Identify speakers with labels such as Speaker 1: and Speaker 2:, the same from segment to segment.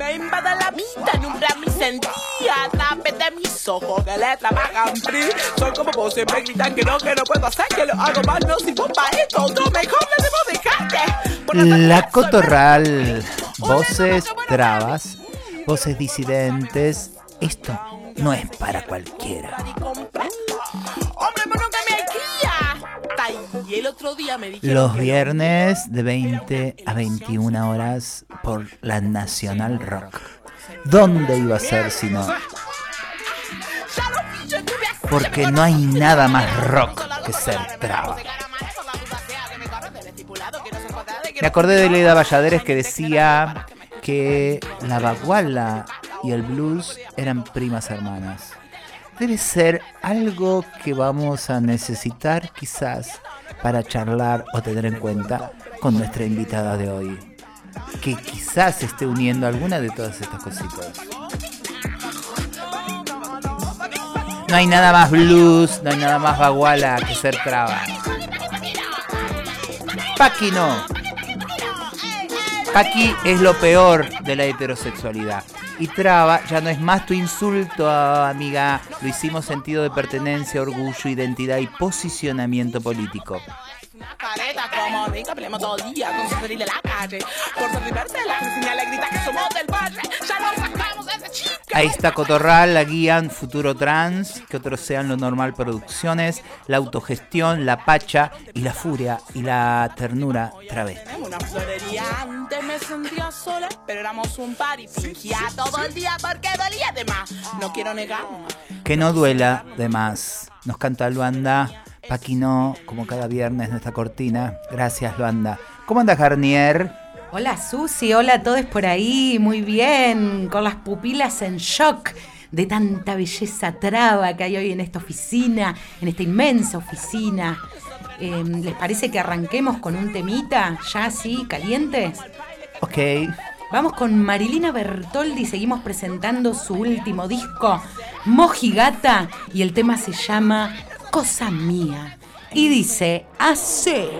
Speaker 1: Me invade la vida, numbra mi sentía, tape de mis ojos que le trabajan free. Son como voces, me gritan que no, que no puedo hacer, que lo hago mal, no sirvo para esto, no mejor le debo dejarte.
Speaker 2: La cotorral, voces trabas, voces disidentes, esto no es para cualquiera.
Speaker 1: Y el otro día me dijeron
Speaker 2: Los viernes de 20 a 21 horas por la Nacional Rock. ¿Dónde iba a ser si no? Porque no hay nada más rock que ser traba. Me acordé de Leda Valladares que decía que la baguala y el blues eran primas hermanas. Debe ser algo que vamos a necesitar quizás para charlar o tener en cuenta con nuestra invitada de hoy. Que quizás esté uniendo alguna de todas estas cositas. No hay nada más blues, no hay nada más baguala que ser traba. Paqui no. Paqui es lo peor de la heterosexualidad. Y traba ya no es más tu insulto, amiga. Lo hicimos sentido de pertenencia, orgullo, identidad y posicionamiento político.
Speaker 1: Careta como rica, peleamos todo el día con salir de la calle. Por ser diversa, la vecina le grita que somos del barrio. Ya nos sacamos de ese chico.
Speaker 2: Ahí está Cotorral, la guían Futuro Trans, que otros sean lo normal producciones, la autogestión, la pacha y la furia y la ternura travesti.
Speaker 1: En una florería antes me sentía sola, pero éramos un par y fingía todo el día porque dolía de más. No quiero negar.
Speaker 2: Que no duela de más. Nos canta Luanda, Paquino, como cada viernes nuestra cortina. Gracias Luanda. ¿Cómo andas Garnier?
Speaker 3: Hola Susi, hola a todos por ahí, muy bien, con las pupilas en shock de tanta belleza traba que hay hoy en esta oficina, en esta inmensa oficina. Eh, ¿Les parece que arranquemos con un temita ya así, calientes?
Speaker 2: Ok.
Speaker 3: Vamos con Marilina Bertoldi, seguimos presentando su último disco, Mojigata, y el tema se llama Cosa Mía. Y dice así.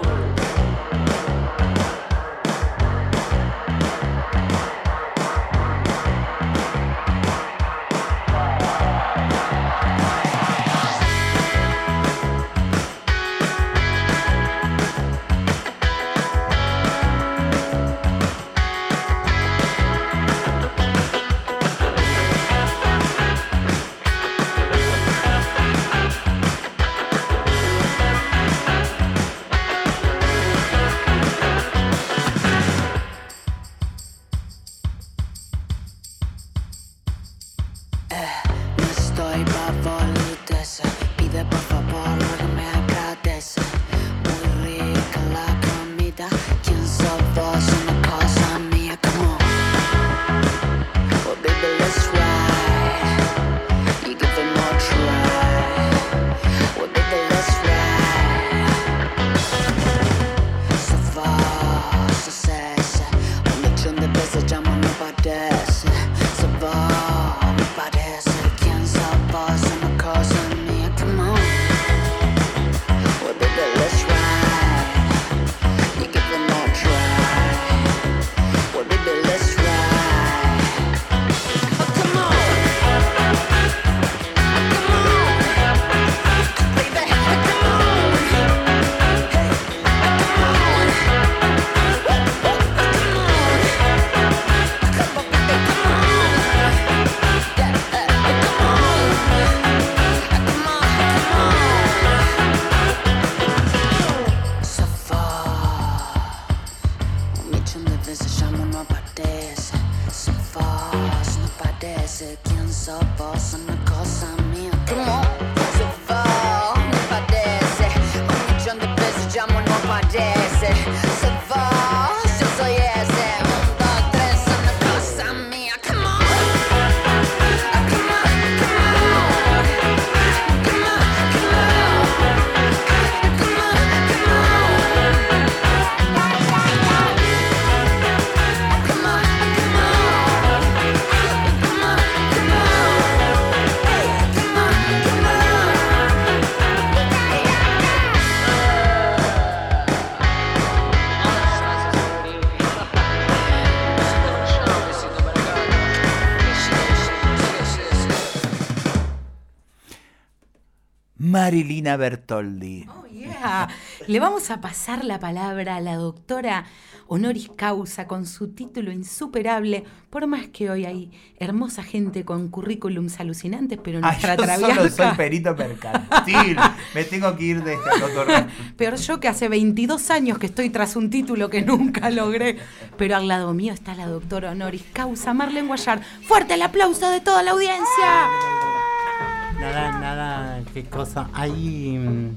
Speaker 2: Marilina Bertoldi.
Speaker 4: Oh, yeah. Le vamos a pasar la palabra a la doctora honoris causa con su título insuperable, por más que hoy hay hermosa gente con currículums alucinantes, pero nuestra
Speaker 2: Ay, yo
Speaker 4: traviata...
Speaker 2: solo soy perito mercantil. Me tengo que ir de esta doctora.
Speaker 4: Peor yo que hace 22 años que estoy tras un título que nunca logré. Pero al lado mío está la doctora honoris causa Marlene Guayar. ¡Fuerte el aplauso de toda la audiencia!
Speaker 5: Nada, nada, qué cosa. Hay mm,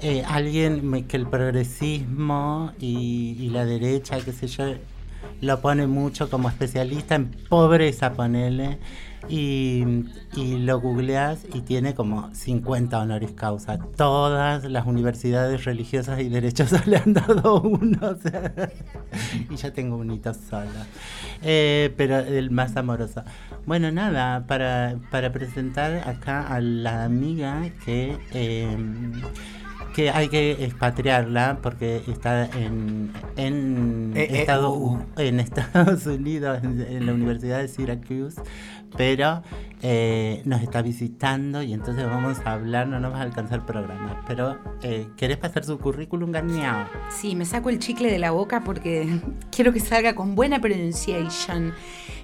Speaker 5: eh, alguien que el progresismo y, y la derecha, qué sé yo, lo pone mucho como especialista en pobreza, ponele. Y, y lo googleas y tiene como 50 honoris causa. Todas las universidades religiosas y derechosas le han dado uno. o sea, y ya tengo un hito solo. Eh, pero el más amoroso. Bueno, nada, para, para presentar acá a la amiga que, eh, que hay que expatriarla porque está en, en,
Speaker 2: Eh,
Speaker 5: Estados, en Estados Unidos, en, en la Universidad de Syracuse, pero eh, nos está visitando y entonces vamos a hablar, no nos va a alcanzar el programa. Pero, eh, ¿querés pasar su currículum, Garniao?
Speaker 4: Sí, me saco el chicle de la boca porque quiero que salga con buena pronunciation.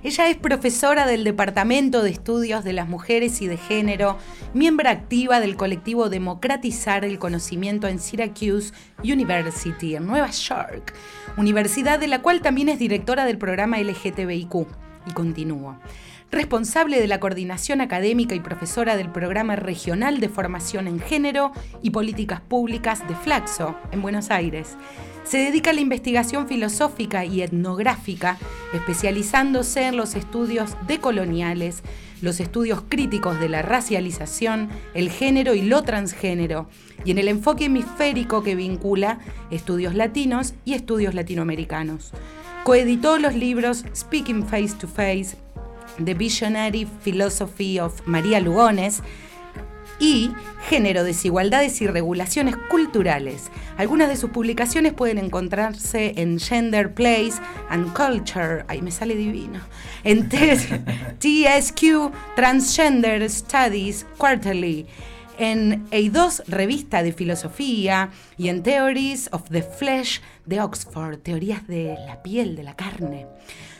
Speaker 4: Ella es profesora del Departamento de Estudios de las Mujeres y de Género, miembro activa del colectivo Democratizar el Conocimiento en Syracuse University, en Nueva York, universidad de la cual también es directora del programa LGTBIQ. Y continúa. Responsable de la coordinación académica y profesora del Programa Regional de Formación en Género y Políticas Públicas de Flaxo, en Buenos Aires. Se dedica a la investigación filosófica y etnográfica, especializándose en los estudios decoloniales, los estudios críticos de la racialización, el género y lo transgénero, y en el enfoque hemisférico que vincula estudios latinos y estudios latinoamericanos. Coeditó los libros Speaking Face to Face, The Visionary Philosophy of María Lugones y Género, Desigualdades y Regulaciones Culturales. Algunas de sus publicaciones pueden encontrarse en Gender, Place and Culture. Ahí me sale divino. En TSQ Transgender Studies Quarterly. En A2, revista de filosofía, y en Theories of the Flesh de Oxford, teorías de la piel, de la carne.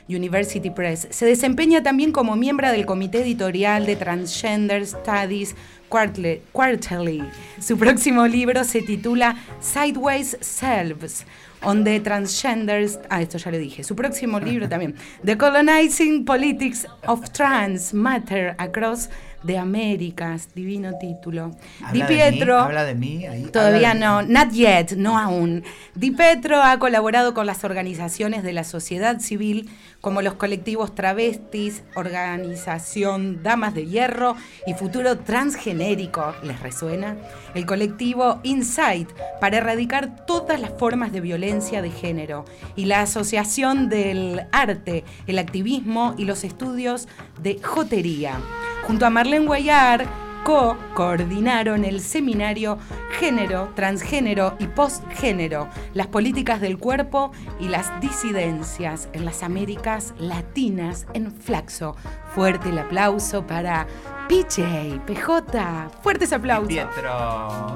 Speaker 4: University Press. Se desempeña también como miembro del comité editorial de Transgender Studies Quarterly. Su próximo libro se titula Sideways Selves. On the Transgenders. Ah, esto ya lo dije. Su próximo libro también. The Colonizing Politics of Trans Matter Across the Americas. Divino título. Di
Speaker 2: de mí,
Speaker 4: Pietro.
Speaker 2: habla de mí. ahí,
Speaker 4: Todavía
Speaker 2: de
Speaker 4: no, not yet, no aún. Di Petro ha colaborado con las organizaciones de la sociedad civil como los colectivos Travestis, Organización Damas de Hierro y Futuro Transgenérico. ¿Les resuena? El colectivo Insight para erradicar todas las formas de violencia de género y la Asociación del Arte, el Activismo y los Estudios de Jotería. Junto a Marlene Guayar, co-coordinaron el seminario Género, Transgénero y Postgénero, las políticas del cuerpo y las disidencias en las Américas Latinas en Flaxo. Fuerte el aplauso para PJ, PJ. Fuertes aplausos.
Speaker 2: Pietro,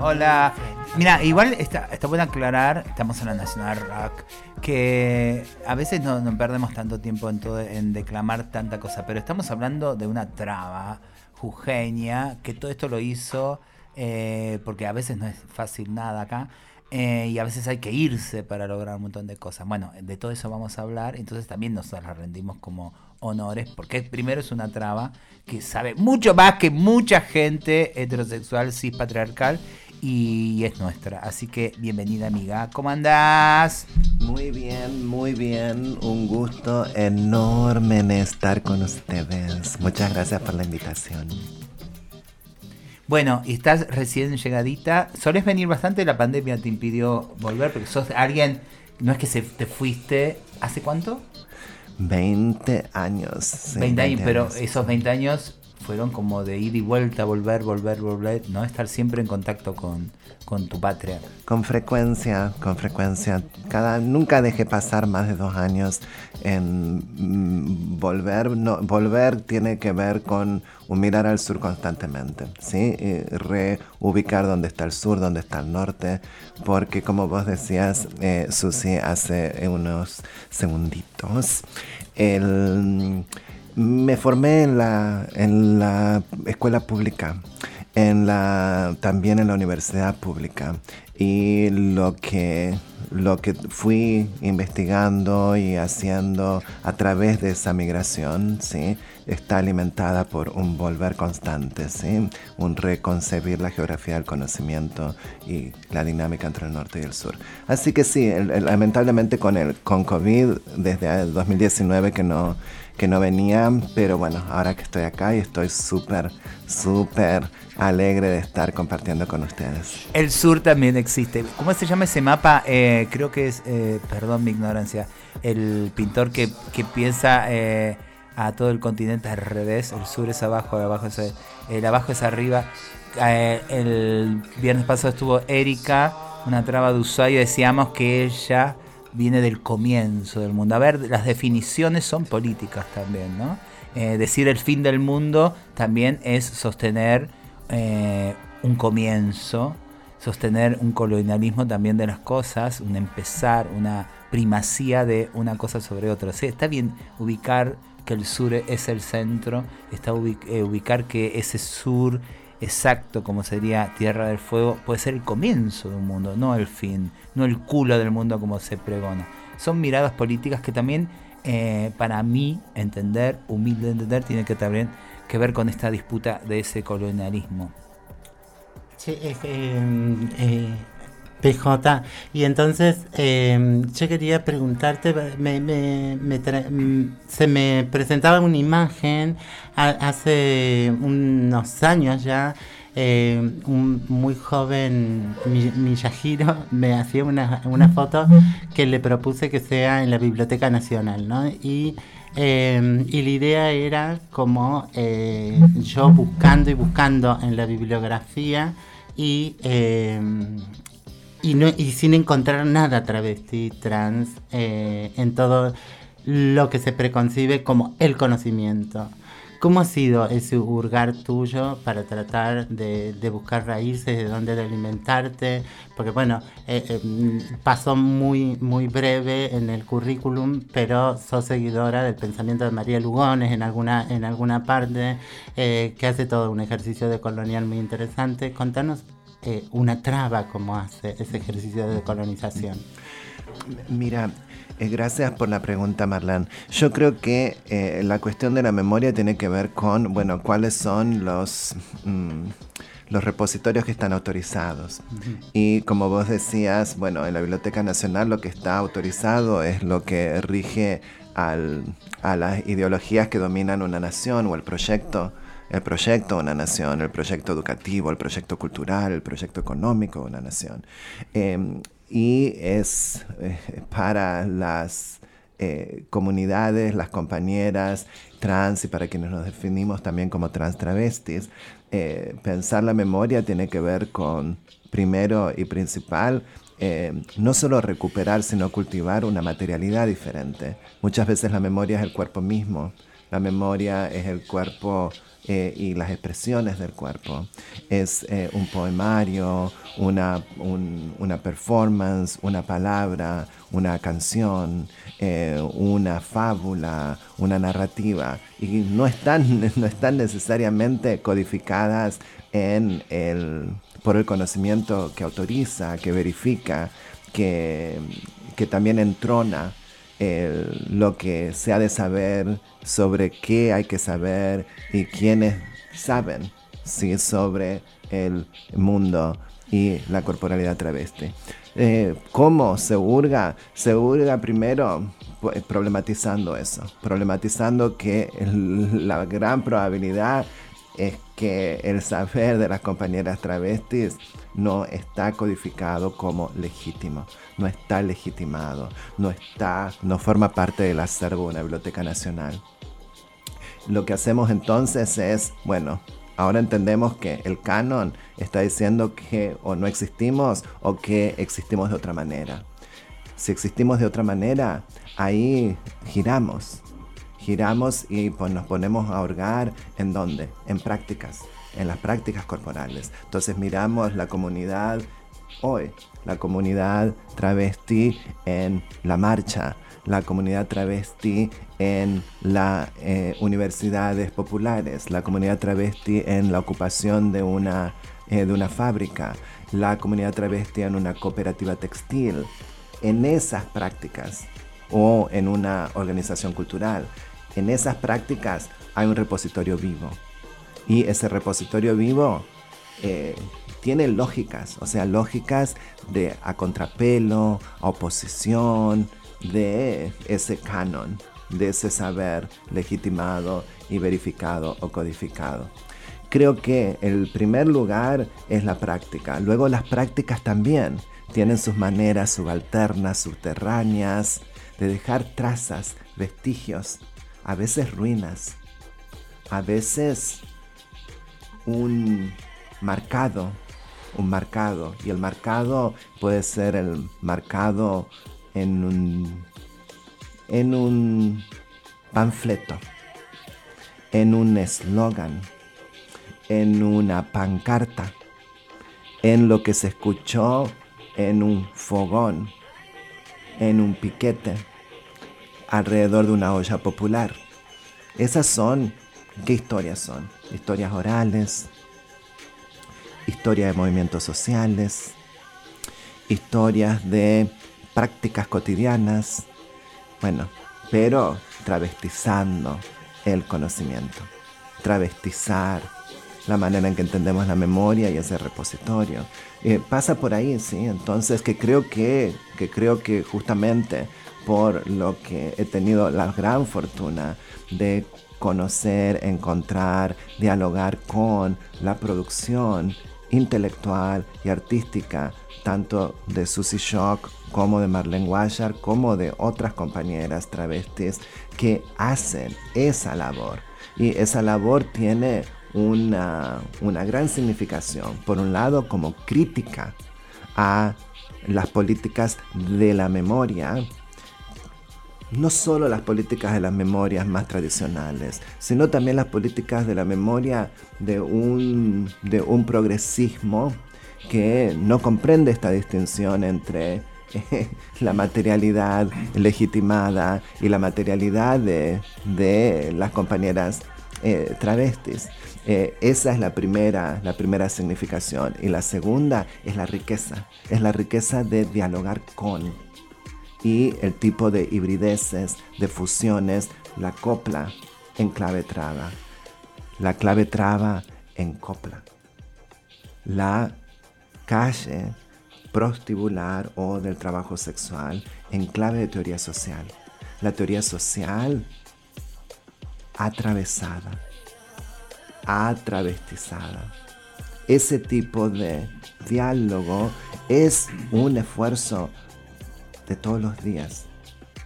Speaker 2: hola. Mira, igual está, está bueno aclarar, estamos en la National Rock, que a veces no, perdemos tanto tiempo en, todo, en declamar tanta cosa, pero estamos hablando de una traba jujeña, que todo esto lo hizo, eh, porque a veces no es fácil nada acá, eh, y a veces hay que irse para lograr un montón de cosas. Bueno, de todo eso vamos a hablar, entonces también nos la rendimos como honores, porque primero es una traba que sabe mucho más que mucha gente heterosexual, cis patriarcal, y es nuestra. Así que bienvenida amiga, ¿cómo andás?
Speaker 6: Muy bien, muy bien. Un gusto enorme en estar con ustedes. Muchas gracias por la invitación.
Speaker 2: Bueno, y estás recién llegadita. Solés venir bastante, la pandemia te impidió volver, porque sos alguien, no es que se, te fuiste, ¿hace cuánto?
Speaker 6: 20 años. sí,
Speaker 2: 20 años, pero esos 20 años fueron como de ida y vuelta, volver, volver, volver, ¿no? Estar siempre en contacto con, con tu patria.
Speaker 6: Con frecuencia, con frecuencia. Nunca deje pasar más de dos años en mm, volver. Volver tiene que ver con un mirar al sur constantemente, ¿sí? Reubicar dónde está el sur, dónde está el norte, porque como vos decías, eh, Susi, hace unos segunditos, el me formé en la, en la escuela pública, en la, también en la universidad pública. Y lo que, lo que fui investigando y haciendo a través de esa migración, ¿sí? está alimentada por un volver constante, ¿sí? un reconcebir la geografía del conocimiento y la dinámica entre el norte y el sur. Así que sí, lamentablemente con el con COVID desde el 2019 que no que no venían, pero bueno, ahora que estoy acá y estoy súper, súper alegre de estar compartiendo con ustedes.
Speaker 2: El sur también existe. ¿Cómo se llama ese mapa? Eh, creo que es, eh, perdón mi ignorancia, el pintor que, que piensa eh, a todo el continente al revés, el sur es abajo, abajo es, el abajo es arriba. el viernes pasado estuvo Erika, una traba de Ushuaia, decíamos que ella viene del comienzo del mundo. A ver, las definiciones son políticas también, ¿no? Eh, decir el fin del mundo también es sostener eh, un comienzo, sostener un colonialismo también de las cosas, un empezar, una primacía de una cosa sobre otra. Sí, está bien ubicar que el sur es el centro, está eh, ubicar que ese sur exacto como sería Tierra del Fuego puede ser el comienzo de un mundo, no el fin, no el culo del mundo como se pregona. Son miradas políticas que también, eh, para mí, entender, humilde entender, tiene que también que ver con esta disputa de ese colonialismo.
Speaker 5: Sí, es eh, PJ. Y entonces em, yo quería preguntarte, se me presentaba una imagen hace unos años ya, em, un muy joven Miyahiro me hacía una, una, foto que le propuse que sea en la Biblioteca Nacional, ¿no? Y, em, y la idea era como eh, yo buscando y buscando en la bibliografía y y, no, y sin encontrar nada travesti, trans, eh, en todo lo que se preconcibe como el conocimiento. ¿Cómo ha sido ese hurgar tuyo para tratar de, buscar raíces, de dónde de alimentarte? Porque bueno, eh, eh, pasó muy, muy breve en el currículum, pero sos seguidora del pensamiento de María Lugones en alguna, en alguna parte, que hace todo un ejercicio de colonial muy interesante. Contanos eh, una traba como hace ese ejercicio de colonización?
Speaker 6: Mira, eh, gracias por la pregunta, Marlán. Yo creo que eh, la cuestión de la memoria tiene que ver con, bueno, cuáles son los... Mm, los repositorios que están autorizados. Y como vos decías, bueno, en la Biblioteca Nacional lo que está autorizado es lo que rige al, a las ideologías que dominan una nación o el proyecto el proyecto de una nación, el proyecto educativo, el proyecto cultural, el proyecto económico de una nación. Em, y es eh, para las eh, comunidades, las compañeras trans y para quienes nos definimos también como trans travestis, eh, pensar la memoria tiene que ver con, primero y principal, no solo recuperar, sino cultivar una materialidad diferente. Muchas veces la memoria es el cuerpo mismo, la memoria es el cuerpo eh, y las expresiones del cuerpo. Es eh, un poemario, una, una, performance, una palabra, una canción, eh, una fábula, una narrativa. Y no están, no están necesariamente codificadas en el, por el conocimiento que autoriza, que verifica, que, que también entrona lo que se ha de saber, sobre qué hay que saber y quiénes saben ¿sí? sobre el mundo y la corporalidad travesti. Eh, ¿Cómo se hurga? Se hurga primero pues, problematizando eso, problematizando que la gran probabilidad es que el saber de las compañeras travestis no está codificado como legítimo, no está legitimado, no está, no forma parte del acervo de una biblioteca nacional. lo que hacemos entonces es, bueno, ahora entendemos que el canon está diciendo que o no existimos o que existimos de otra manera. Si existimos de otra manera, ahí giramos. Giramos y nos ponemos a hurgar en dónde? En prácticas, en las prácticas corporales. Entonces miramos la comunidad hoy, la comunidad travesti en la marcha, la comunidad travesti en las eh, universidades populares, la comunidad travesti en la ocupación de una, eh, de una fábrica, la comunidad travesti en una cooperativa textil, en esas prácticas o en una organización cultural. En esas prácticas hay un repositorio vivo. Y ese repositorio vivo eh, tiene lógicas, o sea, lógicas de a contrapelo, a oposición, de ese canon, de ese saber legitimado y verificado o codificado. Creo que el primer lugar es la práctica. Luego las prácticas también tienen sus maneras subalternas, subterráneas, de dejar trazas, vestigios, a veces ruinas, a veces un marcado, un marcado. Y el marcado puede ser el marcado en un, en un panfleto, en un eslogan, en una pancarta, en lo que se escuchó en un fogón, en un piquete, alrededor de una olla popular. Esas son, ¿qué historias son? Historias orales, historias de movimientos sociales, historias de prácticas cotidianas, bueno, pero travestizando el conocimiento, travestizar la manera en que entendemos la memoria y ese repositorio. Eh, pasa por ahí, sí. Entonces, que creo que, que creo que justamente por lo que he tenido la gran fortuna de conocer, encontrar, dialogar con la producción intelectual y artística, tanto de Susie Shock como de Marlene Washar, como de otras compañeras travestis que hacen esa labor. Y esa labor tiene una, una gran significación. Por un lado, como crítica a las políticas de la memoria, no solo las políticas de las memorias más tradicionales, sino también las políticas de la memoria de un, de un progresismo que no comprende esta distinción entre eh, la materialidad legitimada y la materialidad de, de las compañeras eh, travestis. Eh, esa es la primera, la primera significación. Y la segunda es la riqueza. Es la riqueza de dialogar con. Y el tipo de hibrideces, de fusiones, la copla en clave traba. La clave traba en copla. La calle prostibular o del trabajo sexual en clave de teoría social. La teoría social atravesada, atravestizada. Ese tipo de diálogo es un esfuerzo de todos los días.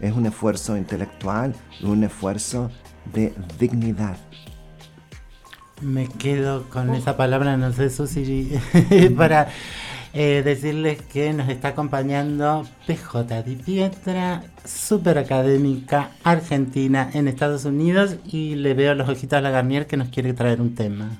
Speaker 6: Es un esfuerzo intelectual, un esfuerzo de dignidad.
Speaker 5: Me quedo con esa palabra, no sé, Susi, para eh, decirles que nos está acompañando PJ Di Pietra, super académica argentina en Estados Unidos y le veo los ojitos a la Garnier que nos quiere traer un tema.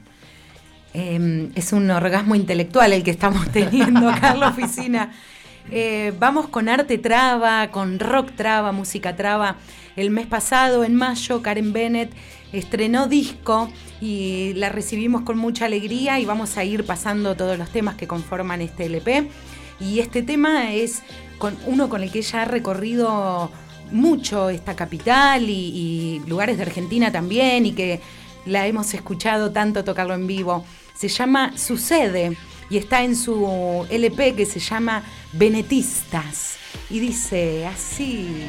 Speaker 4: Em, es un orgasmo intelectual el que estamos teniendo acá en la oficina. Eh, vamos con arte traba, con rock traba, música traba. El mes pasado, en mayo, Karen Bennett estrenó disco y la recibimos con mucha alegría y vamos a ir pasando todos los temas que conforman este LP. Y este tema es con uno con el que ella ha recorrido mucho esta capital y, y lugares de Argentina también y que la hemos escuchado tanto tocarlo en vivo. Se llama Sucede y está en su LP que se llama Benetistas. Y dice así.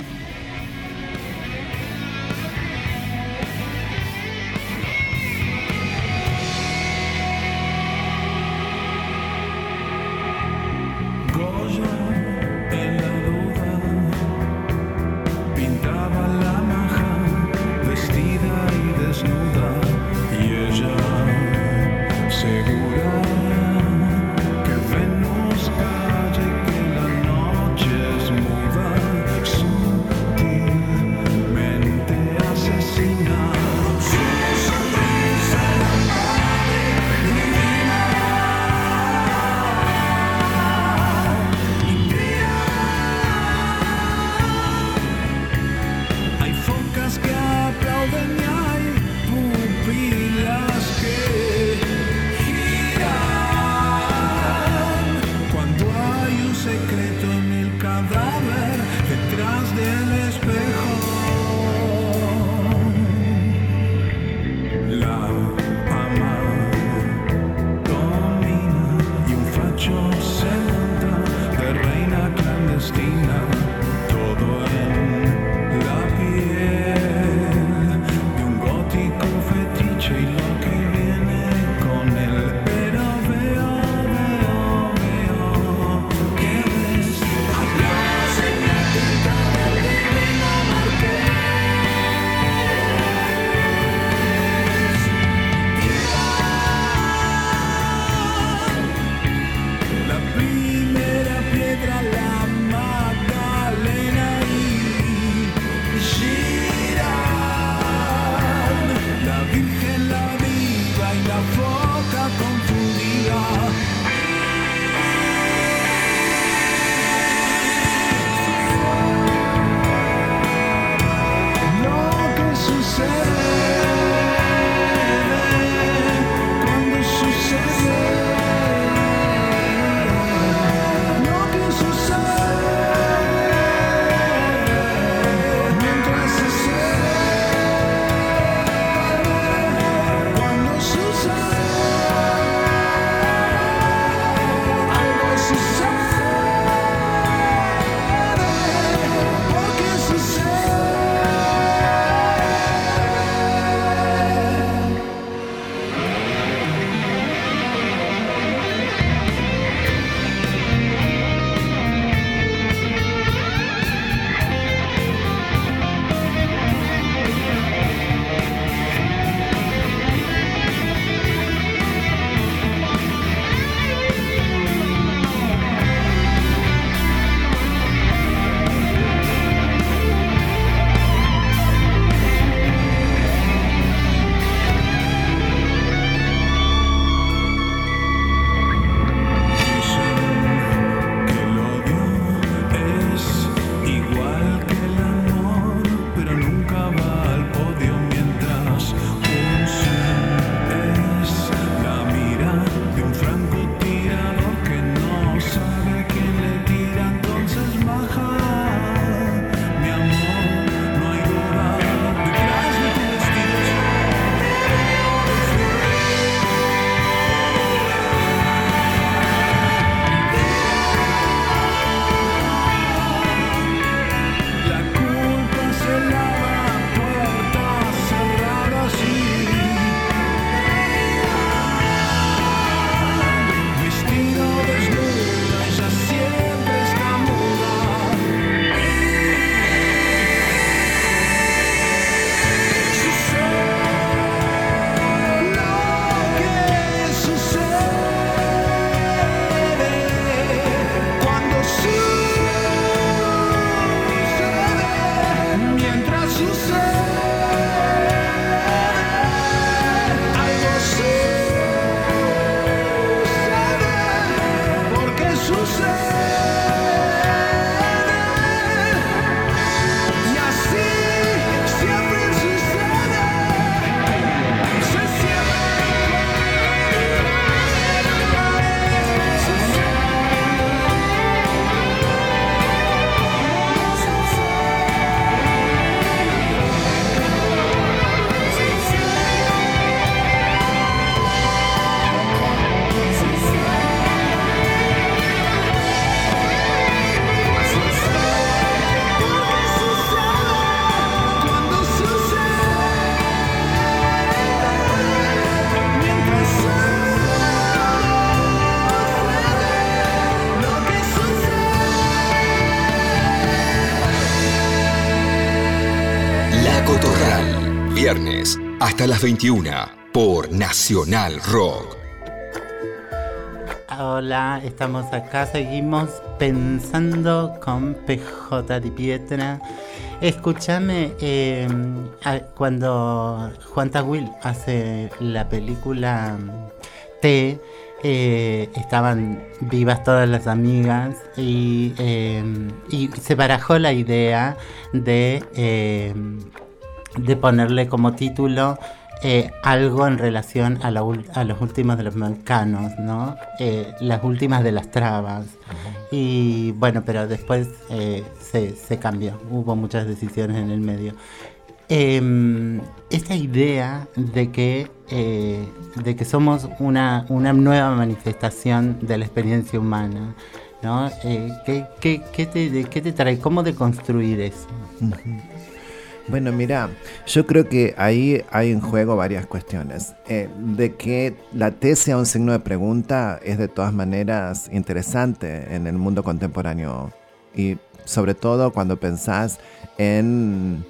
Speaker 7: Hasta las 21 por Nacional Rock.
Speaker 5: Hola, estamos acá, seguimos pensando con PJ de Pietra. Escúchame, eh, cuando Juan Tawil hace la película T, eh, estaban vivas todas las amigas y, eh, se barajó la idea de, de ponerle como título eh, algo en relación a, la ul- a los últimos de los mexicanos, ¿no? Eh, las últimas de las trabas. Y bueno, pero después eh, se, se cambió, hubo muchas decisiones en el medio. Em, esta idea de que, de que somos una, una nueva manifestación de la experiencia humana, ¿no? ¿qué, qué- qué te, qué te trae? ¿Cómo deconstruir eso?
Speaker 6: Bueno, mira, yo creo que ahí hay en juego varias cuestiones. Eh, de que la T sea un signo de pregunta es de todas maneras interesante en el mundo contemporáneo y sobre todo cuando pensás en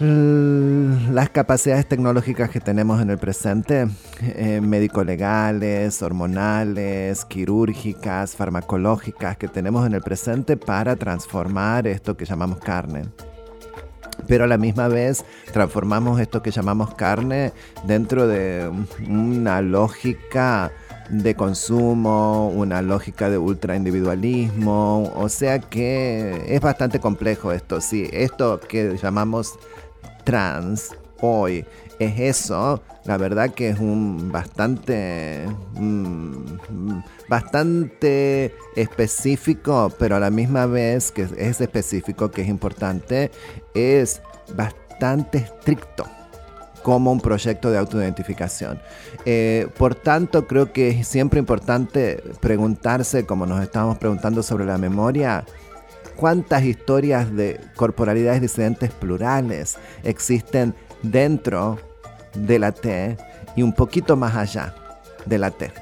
Speaker 6: l- las capacidades tecnológicas que tenemos en el presente, eh, médico-legales, hormonales, quirúrgicas, farmacológicas que tenemos en el presente para transformar esto que llamamos carne pero a la misma vez transformamos esto que llamamos carne dentro de una lógica de consumo, una lógica de ultraindividualismo, o sea que es bastante complejo esto, sí, esto que llamamos trans hoy es eso, la verdad que es un bastante mm, bastante específico, pero a la misma vez que es específico, que es importante, es bastante estricto como un proyecto de autoidentificación. Eh, por tanto, creo que es siempre importante preguntarse, como nos estábamos preguntando sobre la memoria, cuántas historias de corporalidades disidentes plurales existen dentro de la T y un poquito más allá de la T.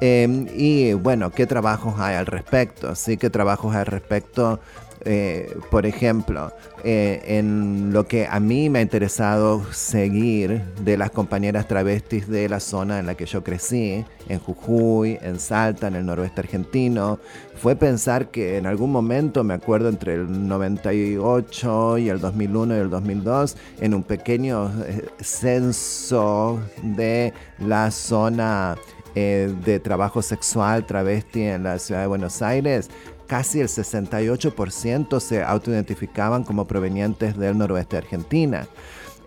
Speaker 6: Eh, y bueno, ¿qué trabajos hay al respecto? Sí, ¿qué trabajos hay al respecto? Eh, por ejemplo, eh, en lo que a mí me ha interesado seguir de las compañeras travestis de la zona en la que yo crecí, en Jujuy, en Salta, en el noroeste argentino, fue pensar que en algún momento, me acuerdo entre el 98 y el 2001 y el 2002, en un pequeño eh, censo de la zona de trabajo sexual travesti en la ciudad de Buenos Aires, casi el 68% se autoidentificaban como provenientes del noroeste de Argentina.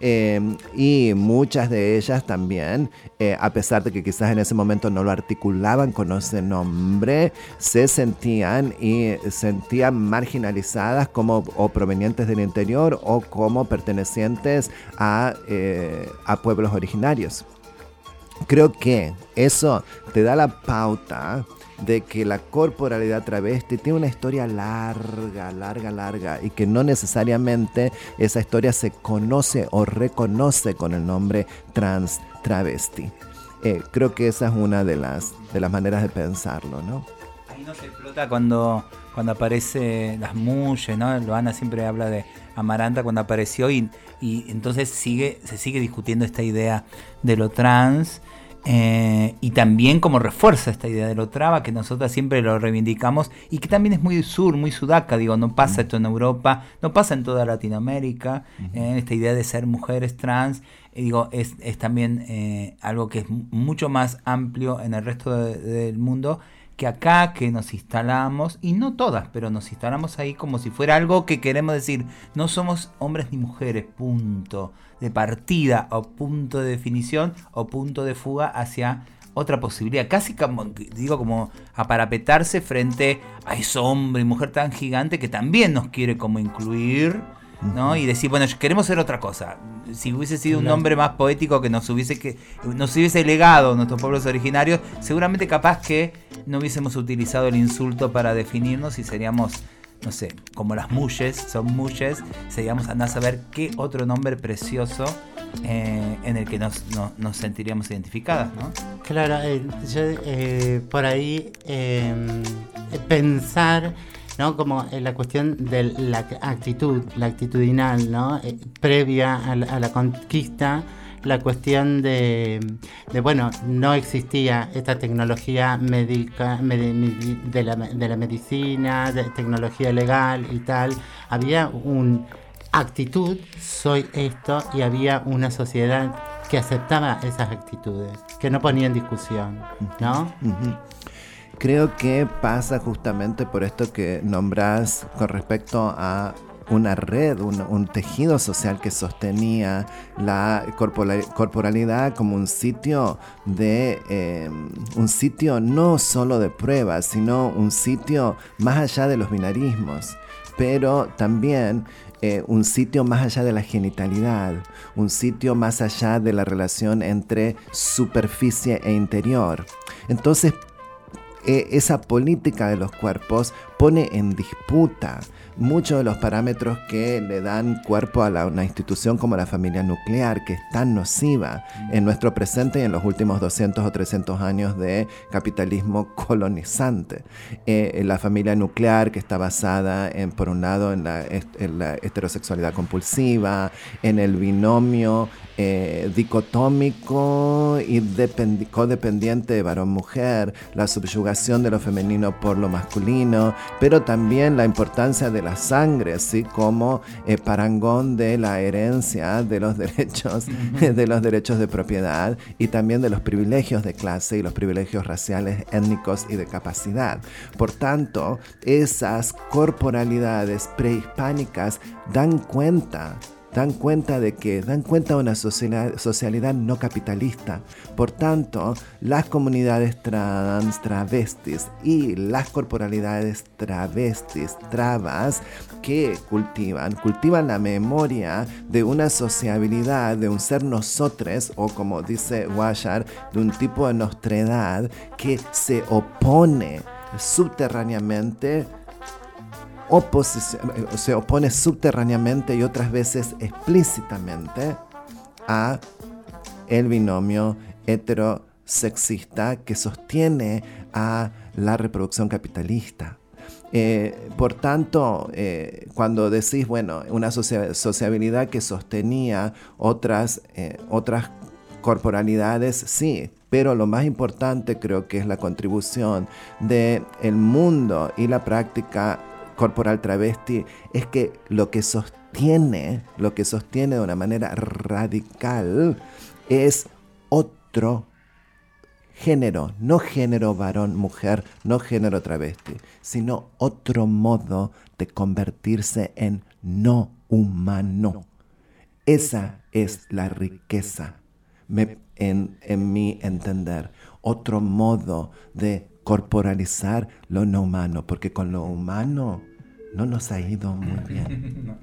Speaker 6: Eh, y muchas de ellas también, eh, a pesar de que quizás en ese momento no lo articulaban con ese nombre, se sentían y sentían marginalizadas como o provenientes del interior o como pertenecientes a, eh, a pueblos originarios. Creo que eso te da la pauta de que la corporalidad travesti tiene una historia larga, larga, larga y que no necesariamente esa historia se conoce o reconoce con el nombre trans travesti. Eh, creo que esa es una de las, de las maneras de pensarlo, ¿no?
Speaker 2: Ahí no se explota cuando, cuando aparece las mulles, ¿no? Loana siempre habla de Amaranta cuando apareció y, y entonces sigue, se sigue discutiendo esta idea de lo trans. Eh, y también como refuerza esta idea de lo traba, que nosotras siempre lo reivindicamos y que también es muy sur, muy sudaca, digo, no pasa esto en Europa, no pasa en toda Latinoamérica, eh, esta idea de ser mujeres trans, eh, digo, es, es también algo que es mu- mucho más amplio en el resto de- del mundo que acá que nos instalamos, y no todas, pero nos instalamos ahí como si fuera algo que queremos decir, no somos hombres ni mujeres, punto de partida o punto de definición o punto de fuga hacia otra posibilidad, casi como, digo, como a parapetarse frente a ese hombre y mujer tan gigante que también nos quiere como incluir, ¿no? Y decir, bueno, queremos ser otra cosa. Si hubiese sido un nombre más poético que nos hubiese que nos hubiese legado nuestros pueblos originarios, seguramente capaz que no hubiésemos utilizado el insulto para definirnos y seríamos no sé, como las mulles, son mulles, seríamos andar a saber qué otro nombre precioso eh, en el que nos, no- nos sentiríamos identificadas, ¿no?
Speaker 5: Claro, eh, yo, eh, por ahí eh, pensar ¿no? Como eh, la cuestión de la actitud, la actitudinal, ¿no? Eh, previa a la, a la conquista, la cuestión de, de, bueno, no existía esta tecnología médica medi- de, la, de la medicina, de tecnología legal y tal. Había un actitud, soy esto, y había una sociedad que aceptaba esas actitudes, que no ponía en discusión, ¿no?
Speaker 6: Creo que pasa justamente por esto que nombras con respecto a una red, un, tejido social que sostenía la corpora- corporalidad como un sitio de eh, un sitio no solo de pruebas, sino un sitio más allá de los binarismos, pero también eh, un sitio más allá de la genitalidad, un sitio más allá de la relación entre superficie e interior. Entonces, eh, esa política de los cuerpos pone en disputa muchos de los parámetros que le dan cuerpo a una institución como la familia nuclear, que es tan nociva en nuestro presente y en los últimos 200 o 300 años de capitalismo colonizante. Eh, la familia nuclear que está basada, por un lado, en la, en la heterosexualidad compulsiva, en el binomio eh, dicotómico y dependi- codependiente de varón-mujer, la subyugación de lo femenino por lo masculino, pero también la importancia de la sangre, ¿sí? como eh, parangón de la herencia de los derechos, de los derechos de propiedad y también de los privilegios de clase y los privilegios raciales, étnicos y de capacidad. Por tanto, esas corporalidades prehispánicas dan cuenta dan cuenta de que dan cuenta de una sociedad, socialidad no capitalista. Por tanto, las comunidades trans, travestis y las corporalidades travestis, trabas, que cultivan, cultivan la memoria de una sociabilidad, de un ser nosotros, o como dice Guayar, de un tipo de nostredad que se opone subterráneamente se opone subterráneamente y otras veces explícitamente a el binomio heterosexista que sostiene a la reproducción capitalista. Eh, por tanto, eh, cuando decís, bueno, una socia- sociabilidad que sostenía otras, eh, otras corporalidades, sí, pero lo más importante creo que es la contribución del el mundo y la práctica corporal travesti, es que lo que sostiene, lo que sostiene de una manera radical es otro género, no género varón, mujer, no género travesti, sino otro modo de convertirse en no humano. Esa es la riqueza, en, en mi entender. Otro modo de corporalizar lo no humano, porque con lo humano no nos ha ido muy bien.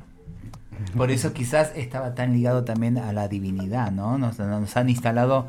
Speaker 2: Por eso quizás estaba tan ligado también a la divinidad, ¿no? Nos, nos han instalado...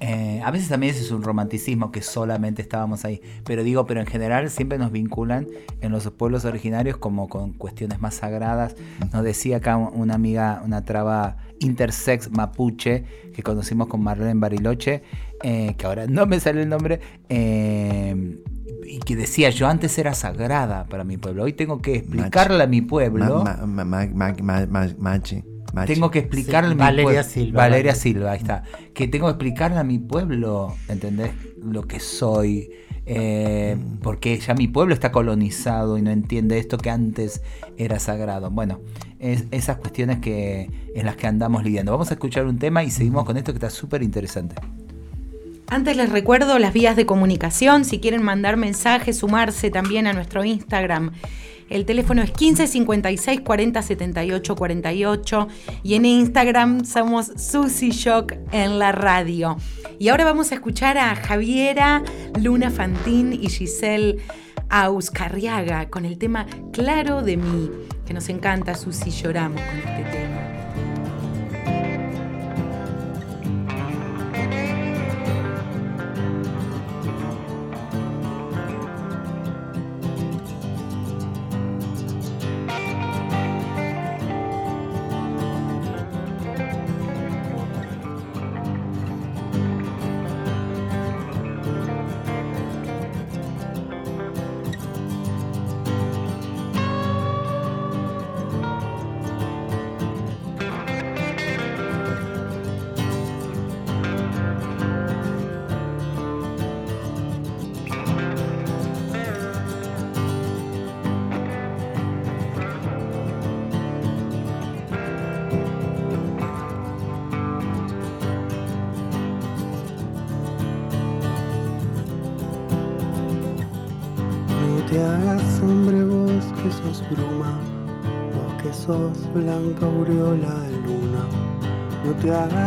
Speaker 2: eh, a veces también ese es un romanticismo que solamente estábamos ahí. Pero digo, pero en general siempre nos vinculan en los pueblos originarios como con cuestiones más sagradas. Nos decía acá un- una amiga, una traba intersex mapuche que conocimos con Marlene Bariloche, eh, que ahora no me sale el nombre, eh, y que decía, yo antes era sagrada para mi pueblo, hoy tengo que explicarle a mi pueblo.
Speaker 6: Ma- ma- ma- ma- ma- ma- machi, machi.
Speaker 2: Tengo que explicarle
Speaker 5: Sí,
Speaker 2: a mi
Speaker 5: Valeria
Speaker 2: pueblo-
Speaker 5: Silva,
Speaker 2: Valeria
Speaker 5: Valeria.
Speaker 2: Silva, ahí está. Que tengo que explicarle a mi pueblo, ¿entendés? Lo que soy. eh, porque ya mi pueblo está colonizado y no entiende esto que antes era sagrado. Bueno, es, esas cuestiones que en las que andamos lidiando. Vamos a escuchar un tema y seguimos con esto que está súper interesante.
Speaker 4: Antes les recuerdo las vías de comunicación, si quieren mandar mensajes, sumarse también a nuestro Instagram. El teléfono es 15 56 40 78 48 y en Instagram somos Susi Shock en la radio. Y ahora vamos a escuchar a Javiera, Luna Fantín y Giselle Auscarriaga con el tema Claro de mí, que nos encanta, Susi, lloramos con este tema.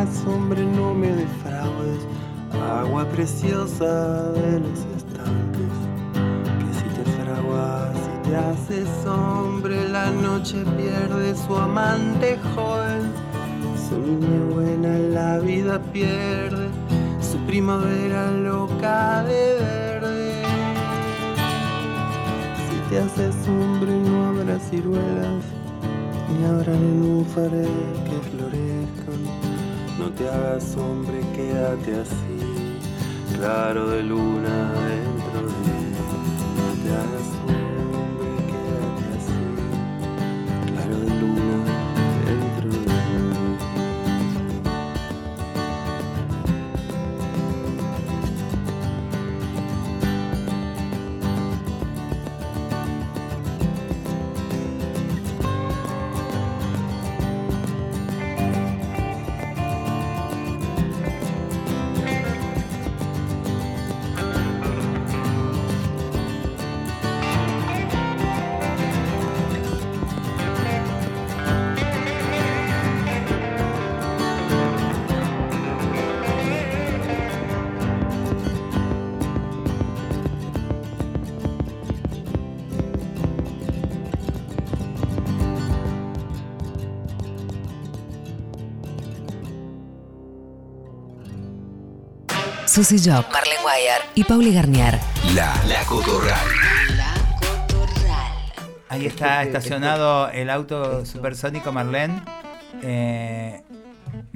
Speaker 8: Hagas hombre, no me defraudes, agua preciosa de los estanques. Que si te fraguas, si te haces hombre, la noche pierde su amante joven. Su niña buena la vida pierde, su primavera loca de verde. Si te haces hombre no habrá ciruelas, ni habrá nenúfares. No te hagas hombre, quédate así, claro de luna dentro de hagas
Speaker 9: Susy Job, Marlene Guayar y Pauli Garnier.
Speaker 7: La, la Cotorral.
Speaker 2: Ahí está estacionado el auto supersónico Marlene. Eh,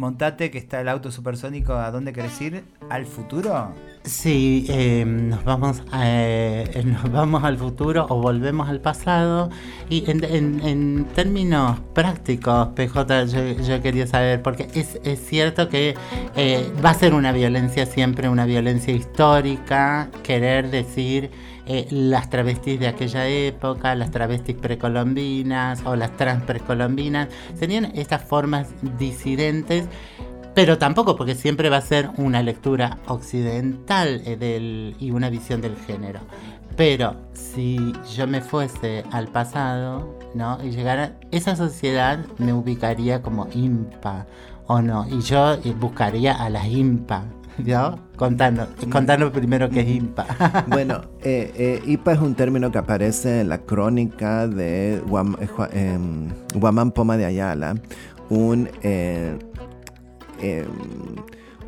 Speaker 2: montate que está el auto supersónico. ¿A dónde querés ir? ¿Al futuro?
Speaker 5: Sí, eh, nos, vamos eh, nos vamos al futuro o volvemos al pasado. Y en, en- términos prácticos, PJ, yo, yo quería saber, porque es, es cierto que eh, va a ser una violencia siempre, una violencia histórica, querer decir eh, las travestis de aquella época, las travestis precolombinas o las trans precolombinas, serían estas formas disidentes pero tampoco porque siempre va a ser una lectura occidental eh, y una visión del género. Pero si yo me fuese al pasado, ¿no? Y llegara, esa sociedad me ubicaría como impa, ¿o no? Y yo eh, buscaría a las impa, ¿no? Contanos, contanos primero qué es impa.
Speaker 6: Bueno, eh, eh, IPA es un término que aparece en la crónica de Guam- eh, em, Guamán Poma de Ayala, un, eh, em,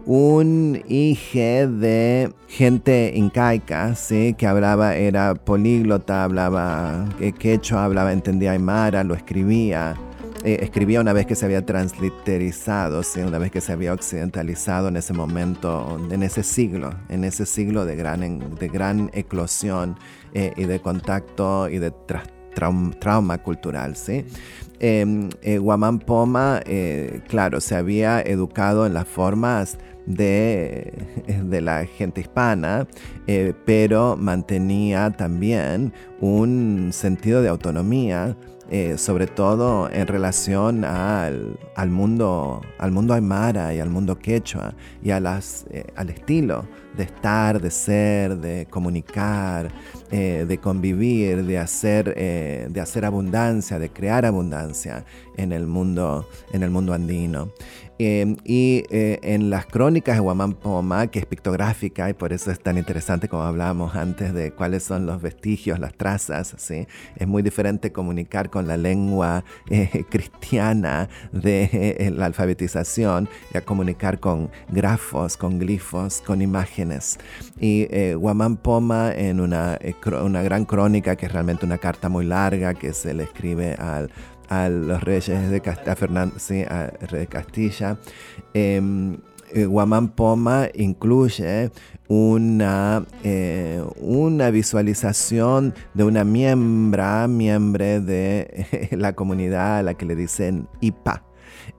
Speaker 6: un hijo de gente incaica, ¿sí? que hablaba, era políglota, hablaba quechua, hablaba, entendía aymara, lo escribía. Eh, escribía una vez que se había transliterizado, ¿sí? una vez que se había occidentalizado en ese momento, en ese siglo, en ese siglo de gran, de gran eclosión eh, y de contacto y de trauma cultural. ¿sí? Eh, eh, Poma, eh, claro, se había educado en las formas de, de la gente hispana, pero mantenía también un sentido de autonomía eh, sobre todo en relación al, al mundo, al mundo aymara y al mundo quechua y a las, eh, al estilo de estar, de ser, de comunicar, eh, de convivir, de hacer, de hacer abundancia, de crear abundancia en el mundo, en el mundo andino. Eh, y eh, en las crónicas de Poma, que es pictográfica y por eso es tan interesante como hablábamos antes de cuáles son los vestigios, las trazas, ¿sí? es muy diferente comunicar con la lengua eh, cristiana de eh, la alfabetización y comunicar con grafos, con glifos, con imágenes. Y eh, Guamán Poma en eh, una gran crónica que es realmente una carta muy larga que se le escribe al a los reyes de Castilla, a Fernan- sí, a rey de Castilla. Em, eh, Poma incluye una, eh, una visualización de una miembra, miembre de la comunidad a la que le dicen IPA.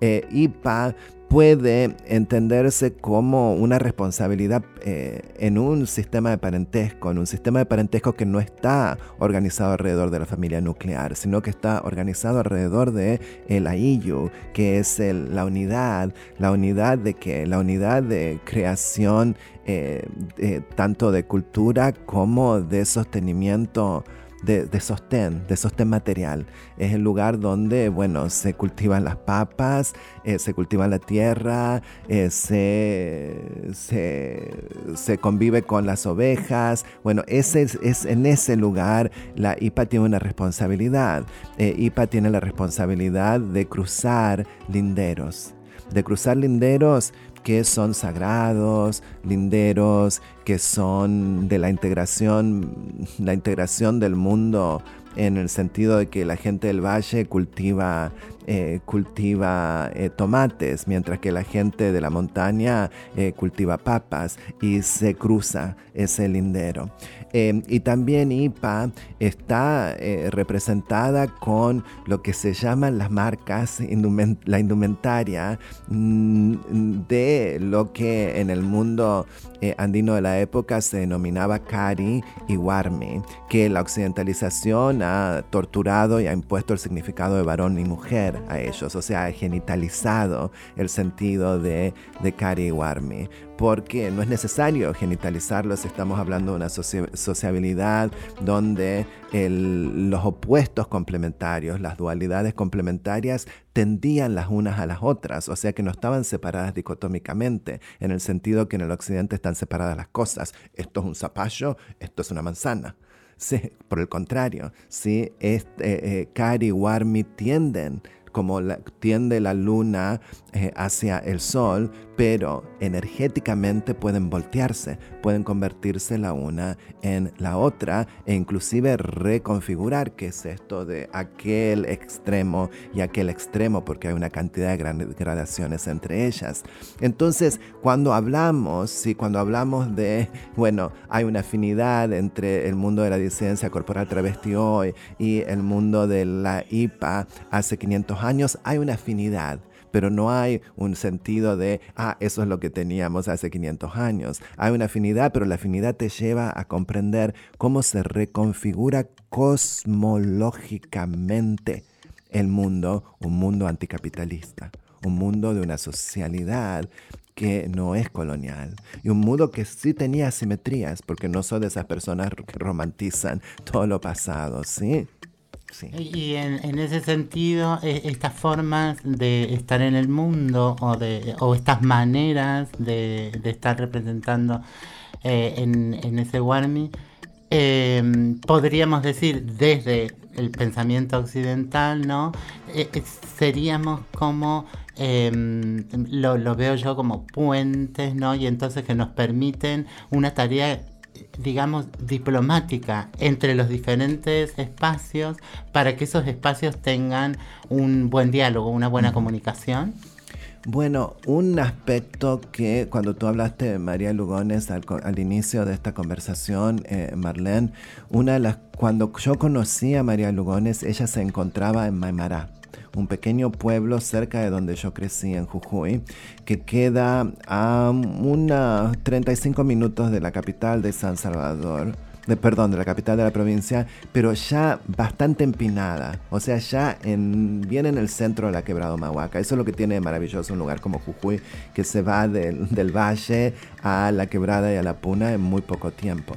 Speaker 6: Eh, IPA puede entenderse como una responsabilidad eh, en un sistema de parentesco, en un sistema de parentesco que no está organizado alrededor de la familia nuclear, sino que está organizado alrededor de el AIYU, que es el- la unidad, la unidad de que la unidad de creación eh, tanto de cultura como de sostenimiento de, sostén, de sostén material. Es el lugar donde, bueno, se cultivan las papas, eh, se cultiva la tierra, eh, se, se, convive con las ovejas. Bueno, ese es, es en ese lugar la IPA tiene una responsabilidad. Eh, IPA tiene la responsabilidad de cruzar linderos de cruzar linderos que son sagrados, linderos que son de la integración, la integración del mundo en el sentido de que la gente del valle cultiva, eh, cultiva eh, tomates, mientras que la gente de la montaña eh, cultiva papas y se cruza ese lindero. Eh, y también IPA está eh, representada con lo que se llaman las marcas, la indumentaria mm, de lo que en el mundo eh, andino de la época se denominaba Kari y Warmi, que la occidentalización ha torturado y ha impuesto el significado de varón y mujer a ellos, o sea, ha genitalizado el sentido de, Kari y Warmi porque no es necesario genitalizarlo si estamos hablando de una soci- sociabilidad donde los opuestos complementarios, las dualidades complementarias tendían las unas a las otras, o sea que no estaban separadas dicotómicamente, en el sentido que en el occidente están separadas las cosas. Esto es un zapallo, esto es una manzana. Por el contrario, sí, este, eh, Kari y Warmi tienden como tiende la luna eh, hacia el sol, pero energéticamente pueden voltearse, pueden convertirse la una en la otra e inclusive reconfigurar qué es esto de aquel extremo y aquel extremo, porque hay una cantidad de gradaciones entre ellas. Entonces, cuando hablamos, sí, cuando hablamos de, bueno, hay una afinidad entre el mundo de la disidencia corporal travesti hoy y el mundo de la IPA hace 500 años, hay una afinidad pero no hay un sentido de, ah, eso es lo que teníamos hace 500 años. Hay una afinidad, pero la afinidad te lleva a comprender cómo se reconfigura cosmológicamente el mundo, un mundo anticapitalista, un mundo de una socialidad que no es colonial y un mundo que sí tenía asimetrías, porque no soy de esas personas que romantizan todo lo pasado, ¿sí?
Speaker 5: Y en, en ese sentido, e- estas formas de estar en el mundo o, de, o estas maneras de, de estar representando eh, en, en ese Warmi, eh, podríamos decir desde el pensamiento occidental, ¿no? Eh, eh, seríamos como, eh, lo, lo veo yo como puentes, ¿no? Y entonces que nos permiten una tarea digamos, diplomática entre los diferentes espacios para que esos espacios tengan un buen diálogo, una buena comunicación?
Speaker 6: Bueno, un aspecto que cuando tú hablaste de María Lugones al, al inicio de esta conversación, eh, Marlene, una de las, cuando yo conocí a María Lugones, ella se encontraba en Maimará, un pequeño pueblo cerca de donde yo crecí en Jujuy, que queda a unos 35 minutos de la capital de San Salvador. De, perdón, de la capital de la provincia, pero ya bastante empinada, o sea, ya en, bien en el centro de la quebrada Humahuaca. Eso es lo que tiene de maravilloso un lugar como Jujuy, que se va del, del valle a la quebrada y a la puna en muy poco tiempo.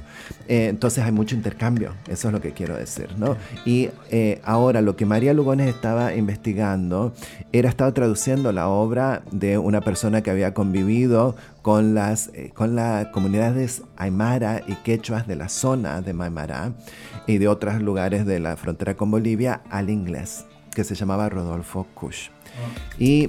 Speaker 6: Eh, entonces hay mucho intercambio, eso es lo que quiero decir, ¿no? Y eh, ahora lo que María Lugones estaba investigando era, estaba traduciendo la obra de una persona que había convivido con las, eh, con las comunidades aymara y quechuas de la zona de Maimará y de otros lugares de la frontera con Bolivia al inglés, que se llamaba Rodolfo Kusch. Y,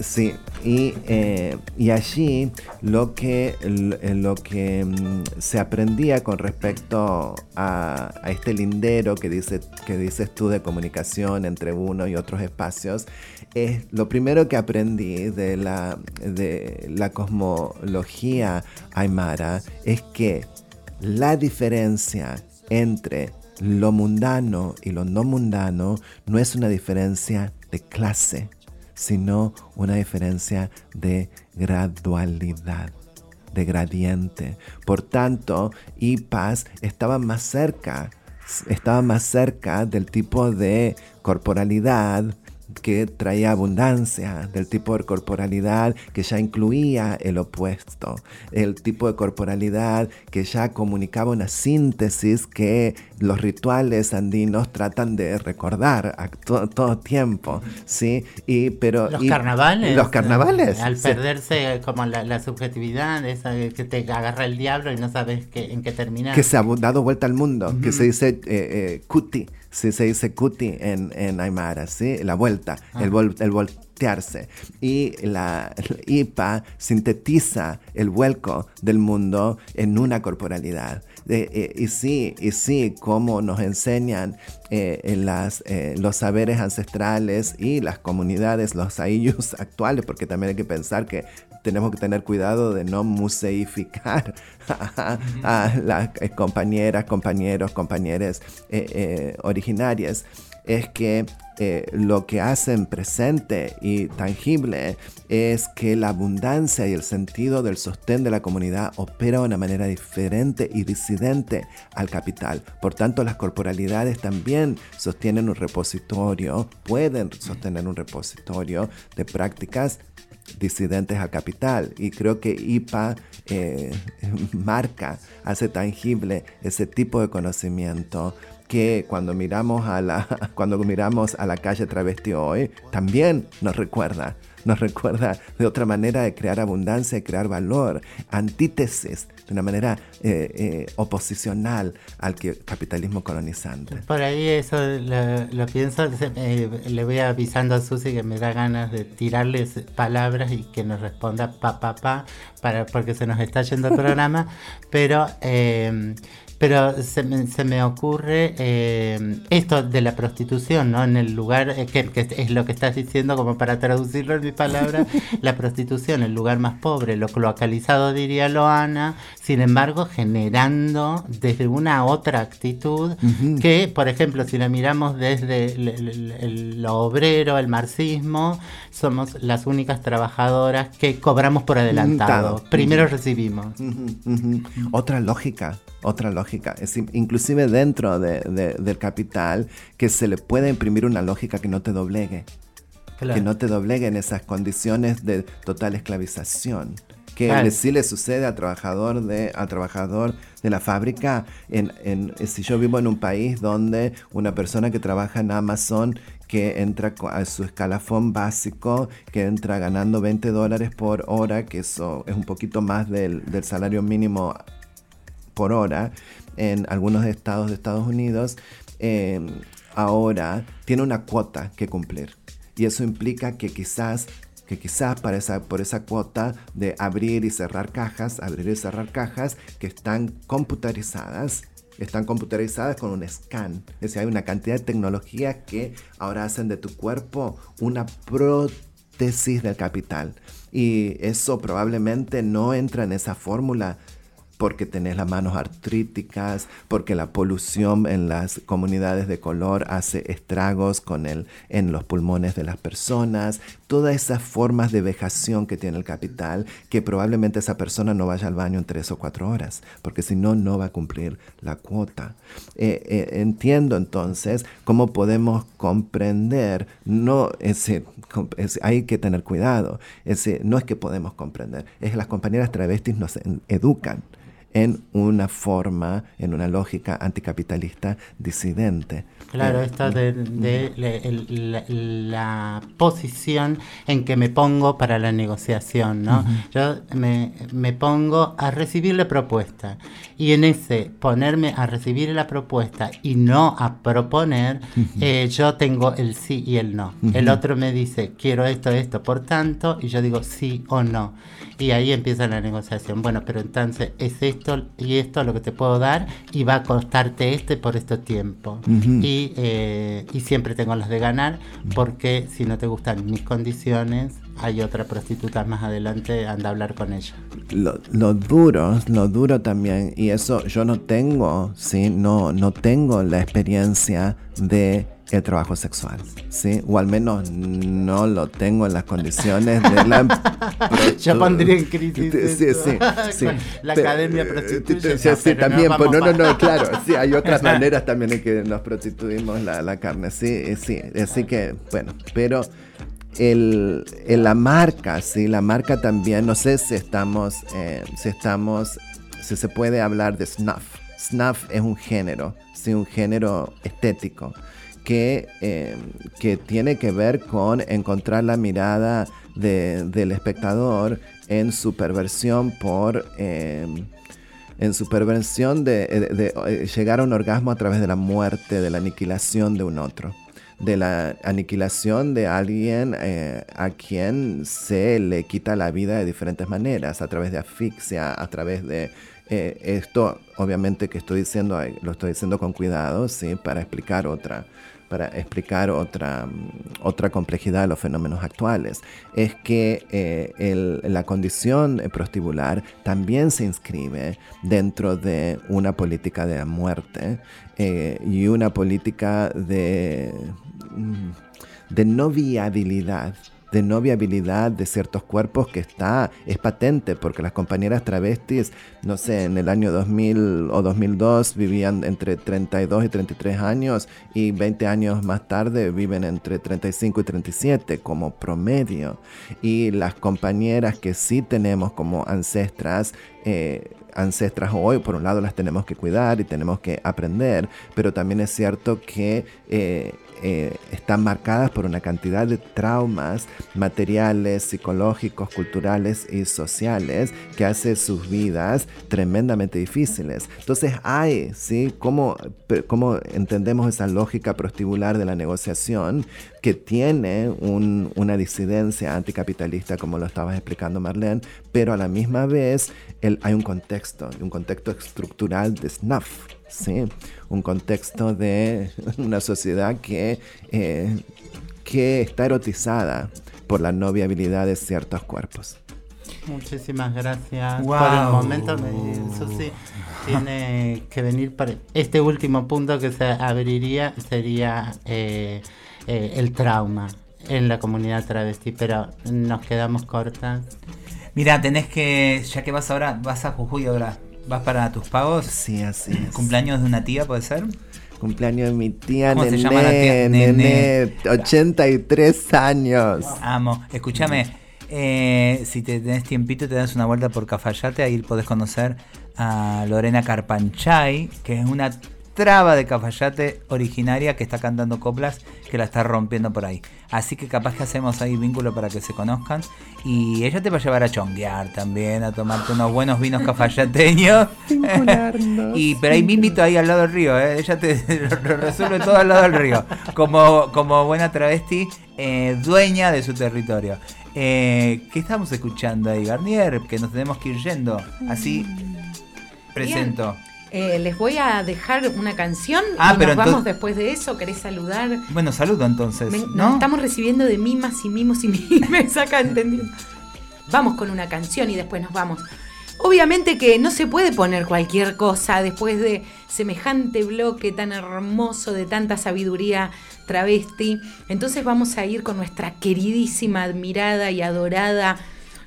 Speaker 6: sí, y, eh, y allí lo que, l- lo que mm, se aprendía con respecto a, a este lindero que, dice, que dices tú de comunicación entre uno y otros espacios, lo primero que aprendí de la, de la cosmología aymara es que la diferencia entre lo mundano y lo no mundano no es una diferencia de clase, sino una diferencia de gradualidad, de gradiente. Por tanto, IPAS estaba más cerca, estaba más cerca del tipo de corporalidad que traía abundancia, del tipo de corporalidad que ya incluía el opuesto, el tipo de corporalidad que ya comunicaba una síntesis que los rituales andinos tratan de recordar a to- todo tiempo, ¿sí? Y, pero,
Speaker 5: Los
Speaker 6: y-
Speaker 5: carnavales.
Speaker 6: Los carnavales.
Speaker 5: Al
Speaker 6: sí.
Speaker 5: perderse como la, la subjetividad, esa que te agarra el diablo y no sabes qué, en qué terminar.
Speaker 6: que se ha dado vuelta al mundo, que se dice eh, eh, kuti, sí, se dice kuti en, en Aymara, ¿sí? La vuelta, el, vol- el voltearse. Y la, IPA sintetiza el vuelco del mundo en una corporalidad. Eh, eh, y sí, y sí, como nos enseñan eh, en las, eh, los saberes ancestrales y las comunidades, los ayllus actuales, porque también hay que pensar que tenemos que tener cuidado de no museificar a, a las eh, compañeras, compañeros, compañeras eh, eh, originarias. Es que eh, lo que hacen presente y tangible es que la abundancia y el sentido del sostén de la comunidad opera de una manera diferente y disidente al capital. Por tanto, las corporalidades también sostienen un repositorio, pueden sostener un repositorio de prácticas disidentes al capital. Y creo que IPA eh, marca, hace tangible ese tipo de conocimiento que cuando miramos a la, cuando miramos a la calle travesti hoy, también nos recuerda, nos recuerda de otra manera de crear abundancia, de crear valor, antítesis, de una manera eh, eh, oposicional al que- capitalismo colonizante.
Speaker 5: Por ahí eso lo, lo pienso, eh, le voy avisando a Susi que me da ganas de tirarles palabras y que nos responda pa pa pa para porque se nos está yendo el programa, pero eh, pero se me, se me ocurre eh, esto de la prostitución, ¿no? En el lugar, eh, que, que es lo que estás diciendo como para traducirlo en mi palabra, la prostitución, el lugar más pobre, lo localizado diría Loana, sin embargo generando desde una otra actitud que, por ejemplo, si la miramos desde el- el- el- lo obrero, el marxismo, somos las únicas trabajadoras que cobramos por adelantado. Primero recibimos.
Speaker 6: Otra lógica, otra lógica. Es in- inclusive dentro de- de- del capital, que se le puede imprimir una lógica que no te doblegue.
Speaker 5: Claro.
Speaker 6: Que no te doblegue en esas condiciones de total esclavización. Que
Speaker 5: Claro.
Speaker 6: le- sí le sucede al trabajador de, al trabajador de la fábrica. En, en- si yo vivo en un país donde una persona que trabaja en Amazon que entra a su escalafón básico, que entra ganando 20 dólares por hora, que eso es un poquito más del, del salario mínimo por hora en algunos estados de Estados Unidos, eh, ahora tiene una cuota que cumplir. Y eso implica que quizás, que quizás para esa, por esa cuota de abrir y cerrar cajas, abrir y cerrar cajas que están computarizadas, están computarizadas con un scan. Es decir, hay una cantidad de tecnologías que ahora hacen de tu cuerpo una prótesis del capital. Y eso probablemente no entra en esa fórmula porque tenés las manos artríticas, porque la polución en las comunidades de color hace estragos con el, en los pulmones de las personas, todas esas formas de vejación que tiene el capital, que probablemente esa persona no vaya al baño en tres o cuatro horas, porque si no, no va a cumplir la cuota. Eh, eh, entiendo entonces cómo podemos comprender, no ese, hay que tener cuidado, ese, no es que podemos comprender, es que las compañeras travestis nos educan en una forma, en una lógica anticapitalista disidente.
Speaker 5: Claro, esto de, la, la posición en que me pongo para la negociación, ¿no? Yo me, me pongo a recibir la propuesta y en ese ponerme a recibir la propuesta y no a proponer, eh, yo tengo el sí y el no. El otro me dice, quiero esto, esto, por tanto, y yo digo sí o no. Y ahí empieza la negociación. Bueno, pero entonces es esto y esto lo que te puedo dar y va a costarte este por este tiempo.
Speaker 6: Ujú.
Speaker 5: Y, eh, y siempre tengo las de ganar porque si no te gustan mis condiciones, hay otra prostituta más adelante, anda a hablar con ella.
Speaker 6: lo, lo duro, lo duro también, y eso yo no tengo, ¿sí? No, no tengo la experiencia de el trabajo sexual, ¿sí? O al menos no lo tengo en las condiciones de la...
Speaker 5: Yo pondría en crisis
Speaker 6: Sí, sí, sí.
Speaker 5: La academia
Speaker 6: eh,
Speaker 5: prostituye,
Speaker 6: Sí, sí,
Speaker 5: pero no
Speaker 6: también, pues no, no, no, claro, sí, hay otras maneras también en que nos prostituimos la, la carne, sí, eh, sí, así que, bueno, pero el, el- la marca, sí, la marca también, no sé si estamos, eh, si estamos, si se puede hablar de snuff. Snuff es un género, sí, un género estético que, eh, que tiene que ver con encontrar la mirada de- del espectador en su perversión por... eh, en su de, eh, llegar a un orgasmo a través de la muerte, de la aniquilación de un otro, de la aniquilación de alguien a quien se le quita la vida de diferentes maneras, a través de asfixia, a través de... esto, obviamente que estoy diciendo, lo estoy diciendo con cuidado, ¿sí? Para explicar otra para explicar otra, mm, otra complejidad de los fenómenos actuales, es que eh, la condición eh, prostibular también se inscribe dentro de una política de muerte eh, y una política de, mm, de no viabilidad de no viabilidad de ciertos cuerpos que está, es patente, porque las compañeras travestis, no sé, en el año 2000 o 2002 vivían entre 32 y 33 años y 20 años más tarde viven entre 35 y 37 como promedio. Y las compañeras que sí tenemos como ancestras, eh, ancestras hoy, por un lado las tenemos que cuidar y tenemos que aprender, pero también es cierto que eh, eh, están marcadas por una cantidad de traumas materiales, psicológicos, culturales y sociales que hace sus vidas tremendamente difíciles. Entonces hay, ¿sí? ¿Cómo, cómo entendemos esa lógica prostibular de la negociación que tiene un- una disidencia anticapitalista, como lo estabas explicando Marlene, pero a la misma vez el- hay un contexto, un contexto estructural de snuff, ¿sí? un contexto de una sociedad que, eh, que está erotizada por la no viabilidad de ciertos cuerpos.
Speaker 5: Muchísimas gracias.
Speaker 2: Wow.
Speaker 5: Por el momento, sí, tiene que venir para. Este último punto que se abriría sería eh, eh, el trauma en la comunidad travesti, pero nos quedamos cortas.
Speaker 2: Mira, tenés que, ya que vas ahora, vas a Jujuy ahora, vas para tus pagos.
Speaker 6: Sí, así es.
Speaker 2: ¿Cumpleaños de una tía puede ser?
Speaker 6: Cumpleaños de mi tía
Speaker 2: ¿Cómo se llama la tía?
Speaker 6: Nené,
Speaker 2: Nené.
Speaker 6: 83 años.
Speaker 2: Amo. Escúchame, eh, si te tenés tiempito te das una vuelta por Cafayate, ahí podés conocer a Lorena Carpanchay, que es una traba de Cafayate originaria que está cantando coplas, que la está rompiendo por ahí. Así que capaz que hacemos ahí vínculo para que se conozcan. Y ella te va a llevar a chonguear también, a tomarte unos buenos vinos cafayateños. y pero ahí mismito ahí al lado del río, ¿eh? ella te lo resuelve todo al lado del río. Como, como buena travesti, eh, dueña de su territorio. Eh, ¿Qué estamos escuchando ahí, Garnier? Que nos tenemos que ir yendo. Así presento.
Speaker 4: Eh, les voy a dejar una canción
Speaker 2: Ah,
Speaker 4: y
Speaker 2: pero
Speaker 4: nos vamos después de eso. ¿Querés saludar?
Speaker 2: Bueno, saludo entonces.
Speaker 4: Me- nos
Speaker 2: ¿no?
Speaker 4: estamos recibiendo de mimas y mimos y mimes acá, entendiendo. Vamos con una canción y después nos vamos. Obviamente que no se puede poner cualquier cosa después de semejante bloque tan hermoso de tanta sabiduría travesti. Entonces vamos a ir con nuestra queridísima, admirada y adorada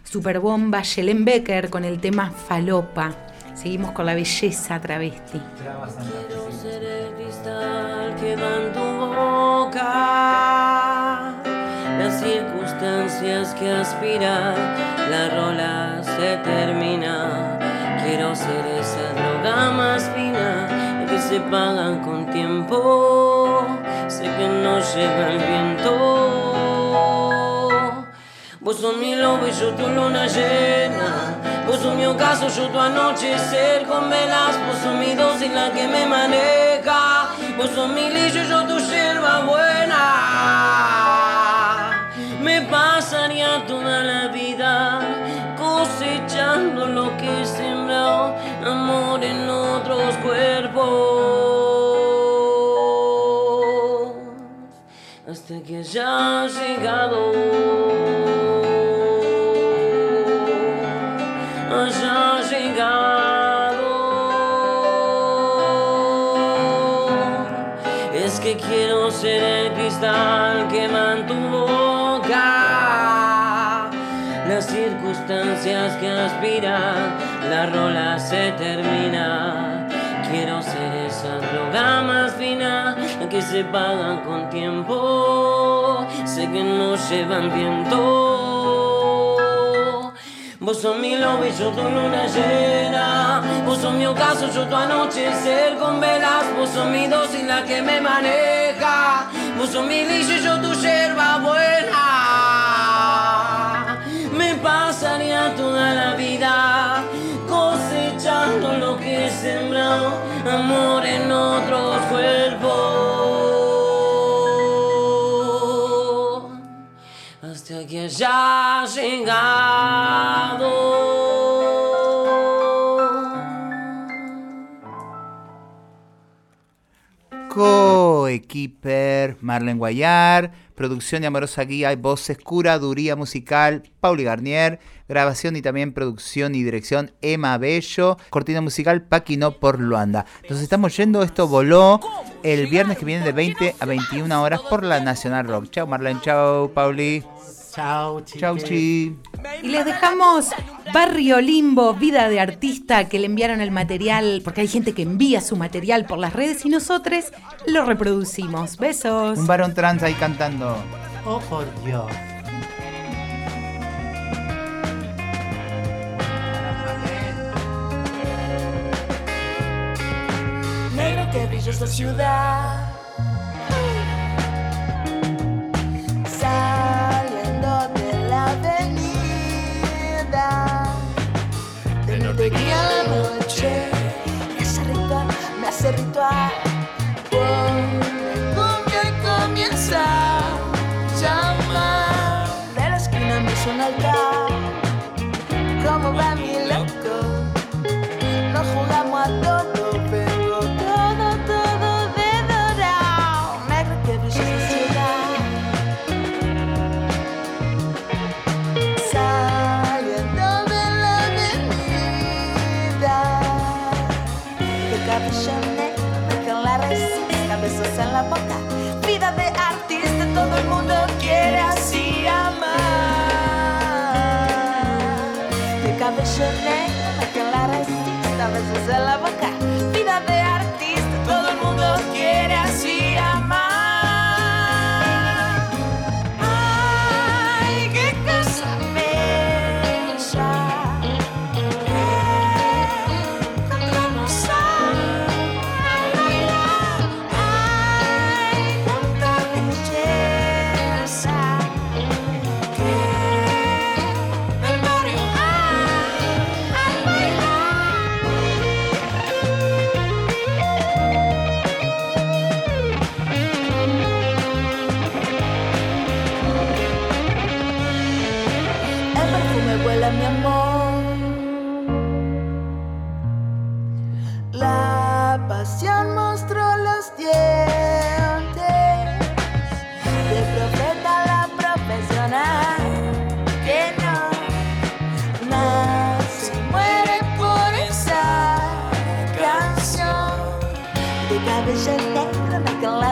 Speaker 4: superbomba Shelen Becker con el tema Falopa. Seguimos con la belleza travesti.
Speaker 10: ser el cristal que va en tu boca, las circunstancias que aspiras, la rola se termina. Quiero ser esa droga más fina que se pagan con tiempo, sé que no lleva el viento. Vos sos mi lobo y yo tu luna llena. Sos mi ocaso, yo tu anochecer con velas. Sos mi dosis, la que me maneja. Sos mi lillo yo tu yerba buena. Me pasaría toda la vida cosechando lo que sembrado. Amor en otros cuerpos. Hasta que haya llegado. Es que quiero ser el cristal que tu boca. Las circunstancias que aspiran, la rola se termina. Quiero ser esa droga más fina que se pagan con tiempo. Sé que no llevan viento. Vos sos mi lobo y yo tu luna llena. Vos sos mi ocaso, yo tu anochecer con velas. Vos sos mi dosis, la que me maneja. Vos sos mi lillo y yo tu yerba buena. Me pasaría toda la vida cosechando lo que he sembrado. Amor en otros cuerpos. Hasta que haya llegado.
Speaker 2: Co-equiper, Marlene Guayar, producción y amorosa guía, voces, curaduría musical, Pauli Garnier, grabación y también producción y dirección, Emma Bello, cortina musical, Paquino por Luanda. Nos estamos yendo, esto voló el viernes que viene de 20 a 21 horas por la Nacional Rock. Chao Marlene, chao Pauli.
Speaker 5: Chao, chiques.
Speaker 2: Chau, chi.
Speaker 4: Y les dejamos Barrio Limbo, Vida de Artista, que le enviaron el material, porque hay gente que envía su material por las redes y nosotros lo reproducimos. Besos.
Speaker 2: Un varón trans ahí cantando.
Speaker 5: Oh, por Dios.
Speaker 11: Negro que brilla esta ciudad. Saliendo me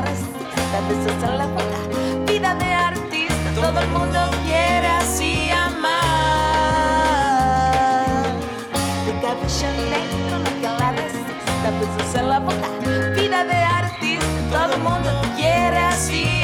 Speaker 11: la resista, besos en la boca, vida de artista, todo el mundo quiere así amar. De cabello negro, no con la resista, besos en la boca, vida de artista, todo el mundo quiere así